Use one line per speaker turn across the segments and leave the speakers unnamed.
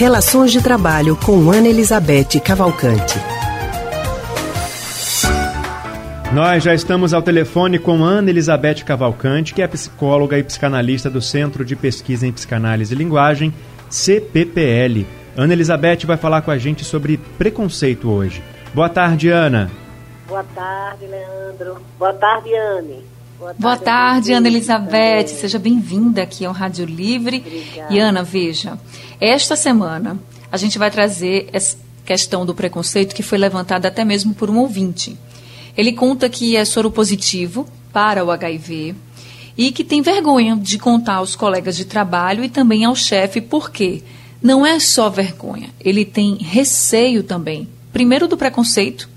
Relações de Trabalho com Ana Elizabeth Cavalcante.
Nós já estamos ao telefone com Ana Elizabeth Cavalcante, que é psicóloga e psicanalista do Centro de Pesquisa em Psicanálise e Linguagem, CPPL. Ana Elizabeth vai falar com a gente sobre preconceito hoje. Boa tarde, Ana.
Boa tarde, Leandro. Boa tarde, Anne.
Boa tarde, Boa tarde Ana Elizabeth. Seja bem-vinda aqui ao Rádio Livre. Obrigada. E Ana, veja, esta semana a gente vai trazer essa questão do preconceito que foi levantada até mesmo por um ouvinte. Ele conta que é soro positivo para o HIV e que tem vergonha de contar aos colegas de trabalho e também ao chefe, porque não é só vergonha, ele tem receio também. Primeiro do preconceito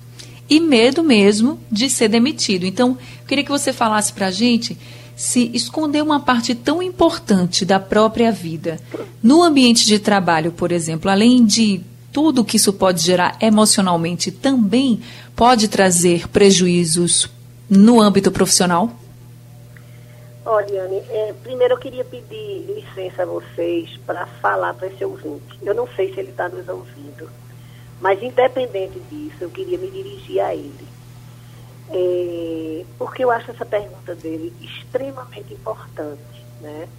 e medo mesmo de ser demitido. Então, eu queria que você falasse para a gente se esconder uma parte tão importante da própria vida no ambiente de trabalho, por exemplo, além de tudo que isso pode gerar emocionalmente, também pode trazer prejuízos no âmbito profissional?
Olha, Anne, é, primeiro eu queria pedir licença a vocês para falar para esse ouvinte. Eu não sei se ele está nos ouvindo. Mas, independente disso, eu queria me dirigir a ele. É, porque eu acho essa pergunta dele extremamente importante, né?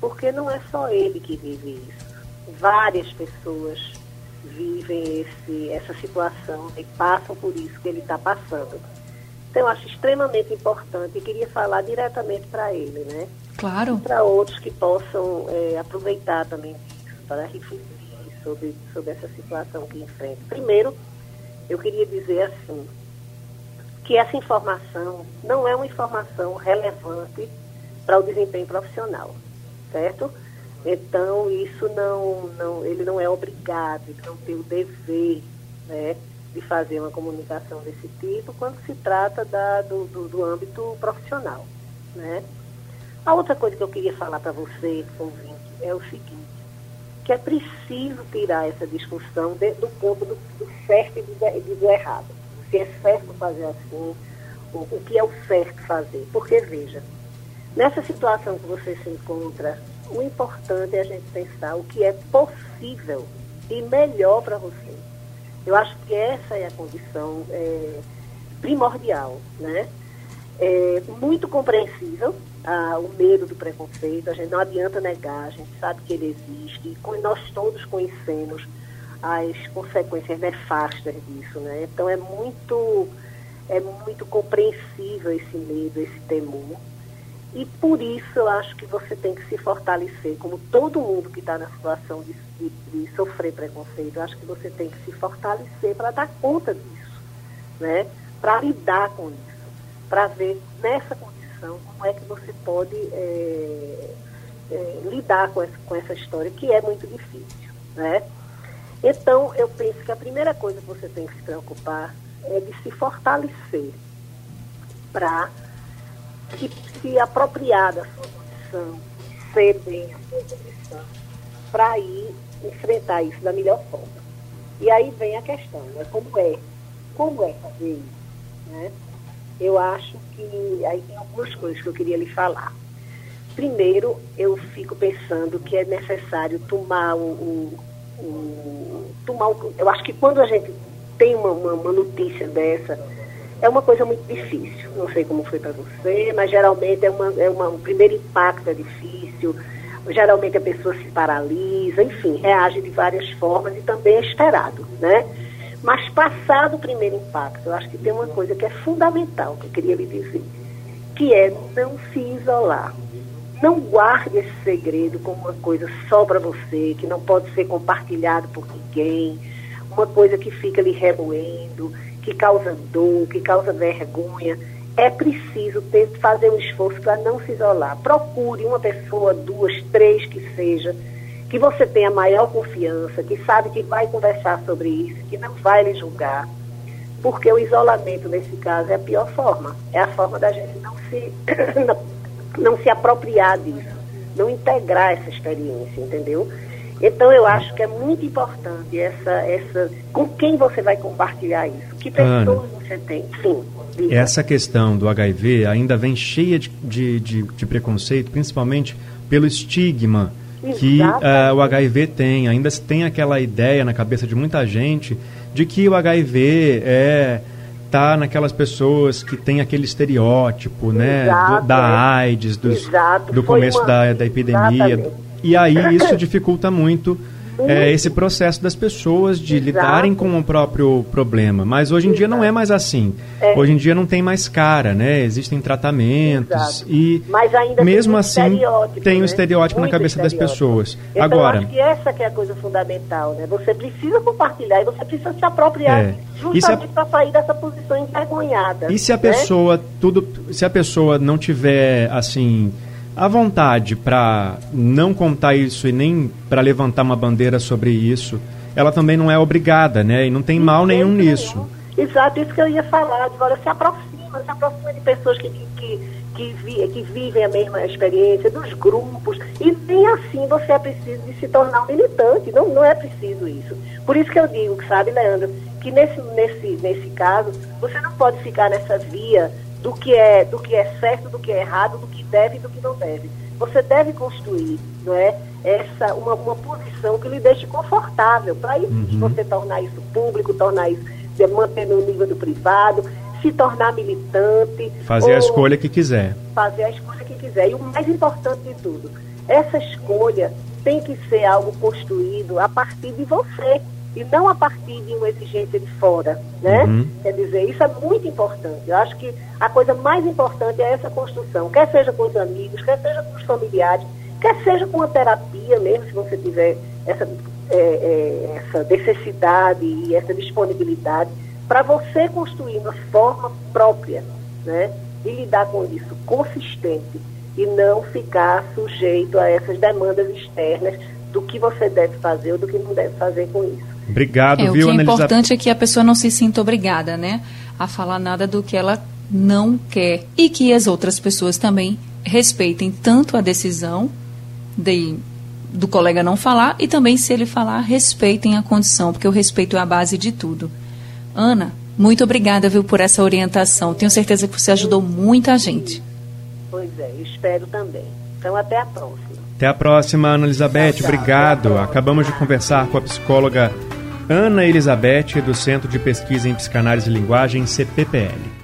Porque não é só ele que vive isso. Várias pessoas vivem esse, essa situação e passam por isso que ele está passando. Então, eu acho extremamente importante e queria falar diretamente para ele, né?
Claro.
Para outros que possam é, aproveitar também disso, para refletir sobre, sobre essa situação que enfrenta. Primeiro, eu queria dizer assim, que essa informação não é uma informação relevante para o desempenho profissional, certo? Então, isso não, não, ele não é obrigado, ele não tem o dever né, de fazer uma comunicação desse tipo quando se trata da, do, do, do âmbito profissional. Né? A outra coisa que eu queria falar para você, ouvinte, é o seguinte, que é preciso tirar essa discussão de, do ponto do, do certo e do, do, errado. Se é certo fazer assim, o, o que é o certo fazer. Porque, veja, nessa situação que você se encontra, o importante é a gente pensar o que é possível e melhor para você. Eu acho que essa é a condição é, primordial, né? É muito compreensível ah, o medo do preconceito, a gente não adianta negar, a gente sabe que ele existe, e nós todos conhecemos as consequências nefastas disso, né? Então é muito, é muito compreensível esse medo, esse temor. E por isso eu acho que você tem que se fortalecer, como todo mundo que está na situação de, de, de, sofrer preconceito, eu acho que você tem que se fortalecer para dar conta disso, né? Para lidar com isso, para ver nessa condição como é que você pode é, é, lidar com essa, com essa história, que é muito difícil, né? Então, eu penso que a primeira coisa que você tem que se preocupar é de se fortalecer para se, se apropriar da sua condição, ser bem a sua condição, para ir enfrentar isso da melhor forma. E aí vem a questão, né? Como é? Como é fazer isso? Né? Eu acho que aí tem algumas coisas que eu queria lhe falar. Primeiro, eu fico pensando que é necessário tomar o, o, o tomar o, eu acho que quando a gente tem uma, uma, uma, notícia dessa, é uma coisa muito difícil. Não sei como foi para você, mas geralmente é uma, é uma, o primeiro impacto é difícil. Geralmente a pessoa se paralisa, enfim, reage de várias formas e também é esperado, né? Mas passado o primeiro impacto, eu acho que tem uma coisa que é fundamental que eu queria lhe dizer, que é não se isolar. Não guarde esse segredo como uma coisa só para você, que não pode ser compartilhado por ninguém, uma coisa que fica lhe remoendo, que causa dor, que causa vergonha. É preciso ter, fazer um esforço para não se isolar. Procure uma pessoa, duas, três que seja, que você tenha maior confiança, que sabe que vai conversar sobre isso, que não vai lhe julgar. Porque o isolamento, nesse caso, é a pior forma. É a forma da gente não se, não se apropriar disso, não integrar essa experiência, entendeu? Então eu acho que é muito importante essa, essa com quem você vai compartilhar isso, que pessoas Ana, você tem. Sim.
Diga. Essa questão do HIV ainda vem cheia de, de, de, de preconceito, principalmente pelo estigma que uh, o HIV tem. Ainda se tem aquela ideia na cabeça de muita gente de que o HIV é tá naquelas pessoas que tem aquele estereótipo, né, do, da. AIDS, dos, do começo uma... da, da epidemia. Exatamente. E aí isso dificulta muito é, esse processo das pessoas de Exato. lidarem com o próprio problema. Mas hoje em Exato. dia não é mais assim. É. Hoje em dia não tem mais cara, né? Existem tratamentos Exato. e mesmo assim tem um né? estereótipo Muito na cabeça das pessoas.
Então,
Agora,
eu acho que essa que é a coisa fundamental, né? Você precisa compartilhar e você precisa se apropriar é. justamente para sair dessa posição envergonhada.
E se a né? pessoa tudo, se a pessoa não tiver assim a vontade para não contar isso e nem para levantar uma bandeira sobre isso, ela também não é obrigada, né? E não tem mal nenhum nisso.
Exato, isso que eu ia falar. Agora se aproxima, se aproxima de pessoas que, que, que, vi, que vivem a mesma experiência, dos grupos. E nem assim você é preciso de se tornar um militante. Não, não é preciso isso. Por isso que eu digo, sabe, Leandro, que nesse, nesse, nesse caso, você não pode ficar nessa via do que é do que é certo, do que é errado, do que deve e do que não deve. Você deve construir, não é, essa uma, uma posição que lhe deixe confortável para uhum. você tornar isso público, tornar isso manter no nível do privado, se tornar militante,
fazer a escolha que quiser.
Fazer a escolha que quiser. E o mais importante de tudo, essa escolha tem que ser algo construído a partir de você e não a partir de uma exigência de fora, né? Uhum. Quer dizer, isso é muito importante. Eu acho que a coisa mais importante é essa construção, quer seja com os amigos, quer seja com os familiares, quer seja com a terapia mesmo, se você tiver essa, é, é, essa necessidade e essa disponibilidade, para você construir uma forma própria, né? De lidar com isso, consistente, e não ficar sujeito a essas demandas externas do que você deve fazer ou do que não deve fazer com isso.
Obrigado,
é,
viu,
O que é importante é que a pessoa não se sinta obrigada, né? A falar nada do que ela não quer. E que as outras pessoas também respeitem tanto a decisão de, do colega não falar e também, se ele falar, respeitem a condição, porque o respeito é a base de tudo. Ana, muito obrigada, viu, por essa orientação. Tenho certeza que você ajudou muita gente.
Pois é, espero também. Então, até a próxima.
Até a próxima, Ana Elizabeth. Obrigado. Acabamos de conversar com a psicóloga Ana Elizabeth, do Centro de Pesquisa em Psicanálise e Linguagem, CPPL.